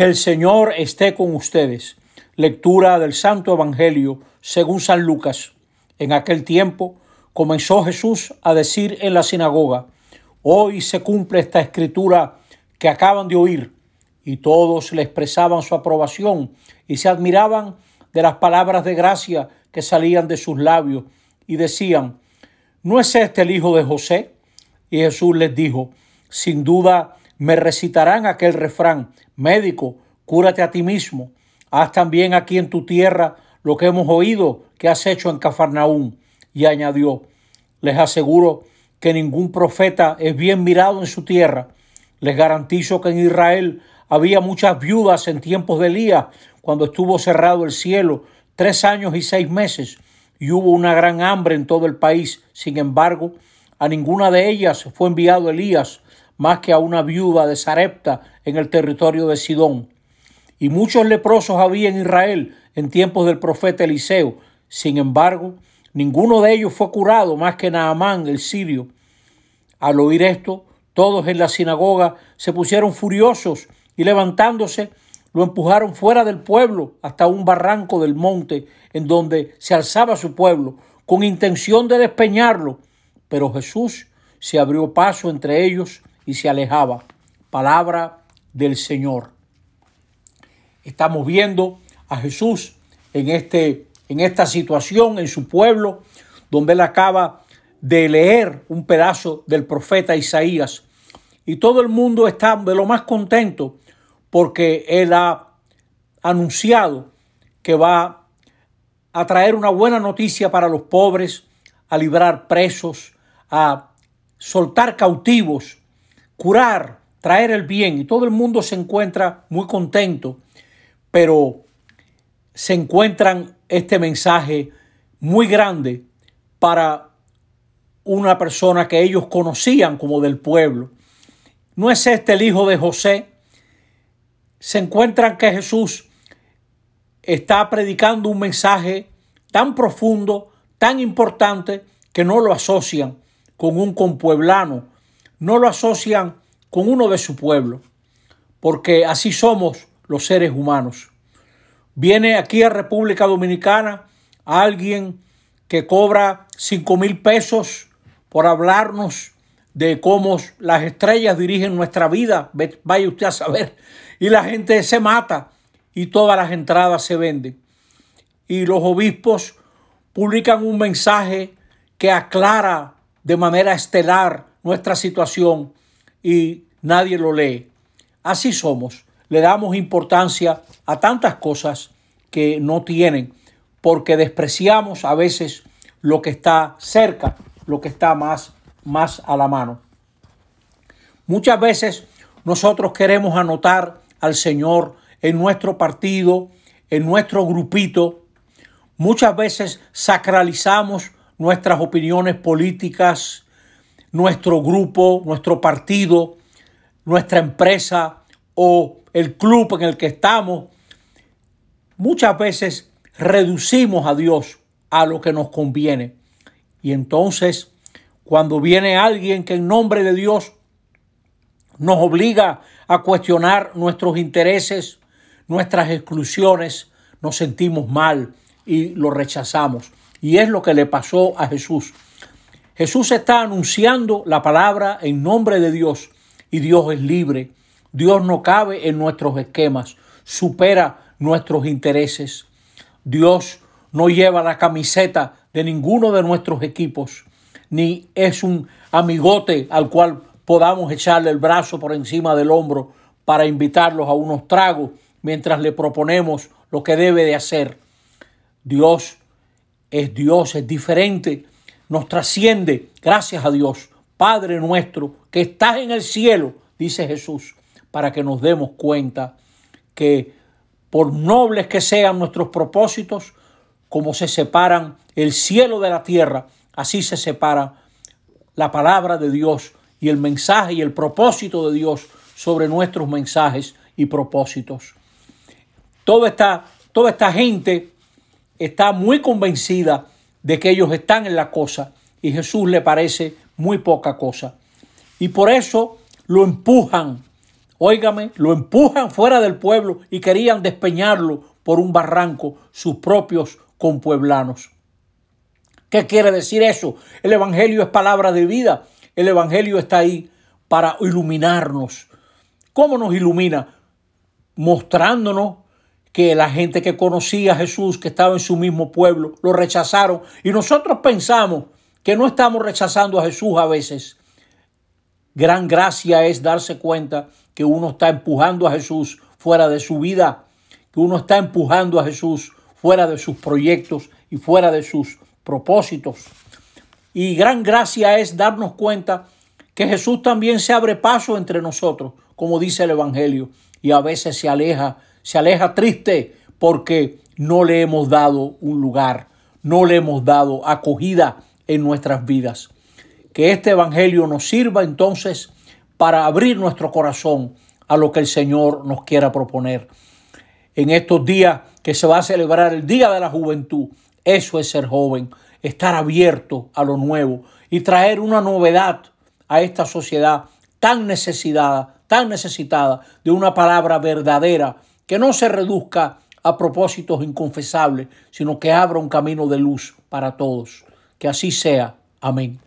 El Señor esté con ustedes. Lectura del Santo Evangelio según San Lucas. En aquel tiempo comenzó Jesús a decir en la sinagoga, hoy se cumple esta escritura que acaban de oír. Y todos le expresaban su aprobación y se admiraban de las palabras de gracia que salían de sus labios y decían, ¿no es este el hijo de José? Y Jesús les dijo, sin duda me recitarán aquel refrán, médico, cúrate a ti mismo, haz también aquí en tu tierra lo que hemos oído que has hecho en Cafarnaún. Y añadió, les aseguro que ningún profeta es bien mirado en su tierra. Les garantizo que en Israel había muchas viudas en tiempos de Elías, cuando estuvo cerrado el cielo tres años y seis meses, y hubo una gran hambre en todo el país. Sin embargo, a ninguna de ellas fue enviado Elías, más que a una viuda de Sarepta en el territorio de Sidón. Y muchos leprosos había en Israel en tiempos del profeta Eliseo. Sin embargo, ninguno de ellos fue curado más que Naamán el sirio. Al oír esto, todos en la sinagoga se pusieron furiosos y levantándose lo empujaron fuera del pueblo hasta un barranco del monte en donde se alzaba su pueblo, con intención de despeñarlo pero Jesús se abrió paso entre ellos y se alejaba. Palabra del Señor. Estamos viendo a Jesús en, este, en esta situación, en su pueblo, donde él acaba de leer un pedazo del profeta Isaías. Y todo el mundo está de lo más contento porque él ha anunciado que va a traer una buena noticia para los pobres, a librar presos, a soltar cautivos, curar, traer el bien y todo el mundo se encuentra muy contento, pero se encuentran este mensaje muy grande para una persona que ellos conocían como del pueblo. ¿No es este el hijo de José? Se encuentran que Jesús está predicando un mensaje tan profundo, tan importante, que no lo asocian con un compueblano, no lo asocian con uno de su pueblo, porque así somos los seres humanos. Viene aquí a República Dominicana alguien que cobra cinco mil pesos por hablarnos de cómo las estrellas dirigen nuestra vida, vaya usted a saber, y la gente se mata y todas las entradas se venden. Y los obispos publican un mensaje que aclara de manera estelar nuestra situación y nadie lo lee. Así somos. Le damos importancia a tantas cosas que no tienen porque despreciamos a veces lo que está cerca, lo que está más, más a la mano. Muchas veces nosotros queremos anotar al Señor en nuestro partido, en nuestro grupito. Muchas veces sacralizamos nuestras opiniones políticas, nuestro grupo, nuestro partido, nuestra empresa o el club en el que estamos, muchas veces reducimos a Dios a lo que nos conviene. Y entonces, cuando viene alguien que en nombre de Dios nos obliga a cuestionar nuestros intereses, nuestras exclusiones, nos sentimos mal y lo rechazamos. Y es lo que le pasó a Jesús. Jesús está anunciando la palabra en nombre de Dios y Dios es libre. Dios no cabe en nuestros esquemas, supera nuestros intereses. Dios no lleva la camiseta de ninguno de nuestros equipos, ni es un amigote al cual podamos echarle el brazo por encima del hombro para invitarlos a unos tragos mientras le proponemos lo que debe de hacer. Dios es Dios, es diferente, nos trasciende, gracias a Dios. Padre nuestro que estás en el cielo, dice Jesús, para que nos demos cuenta que por nobles que sean nuestros propósitos, como se separan el cielo de la tierra, así se separa la palabra de Dios y el mensaje y el propósito de Dios sobre nuestros mensajes y propósitos. Toda esta, toda esta gente está muy convencida de que ellos están en la cosa y Jesús le parece muy poca cosa. Y por eso lo empujan óigame, lo empujan fuera del pueblo y querían despeñarlo por un barranco sus propios compueblanos. ¿Qué quiere decir eso? El Evangelio es palabra de vida. El Evangelio está ahí para iluminarnos. ¿Cómo nos ilumina? Mostrándonos que la gente que conocía a Jesús, que estaba en su mismo pueblo, lo rechazaron. Y nosotros pensamos que no estamos rechazando a Jesús a veces. Gran gracia es darse cuenta que uno está empujando a Jesús fuera de su vida, que uno está empujando a Jesús fuera de sus proyectos y fuera de sus propósitos. Y gran gracia es darnos cuenta que Jesús también se abre paso entre nosotros, como dice el Evangelio, y a veces se aleja, se aleja triste porque no le hemos dado un lugar, no le hemos dado acogida en nuestras vidas. Que este Evangelio nos sirva entonces para abrir nuestro corazón a lo que el Señor nos quiera proponer. En estos días que se va a celebrar el Día de la Juventud, eso es ser joven, estar abierto a lo nuevo y traer una novedad a esta sociedad tan necesitada, tan necesitada de una palabra verdadera que no se reduzca a propósitos inconfesables, sino que abra un camino de luz para todos. Que así sea. Amén.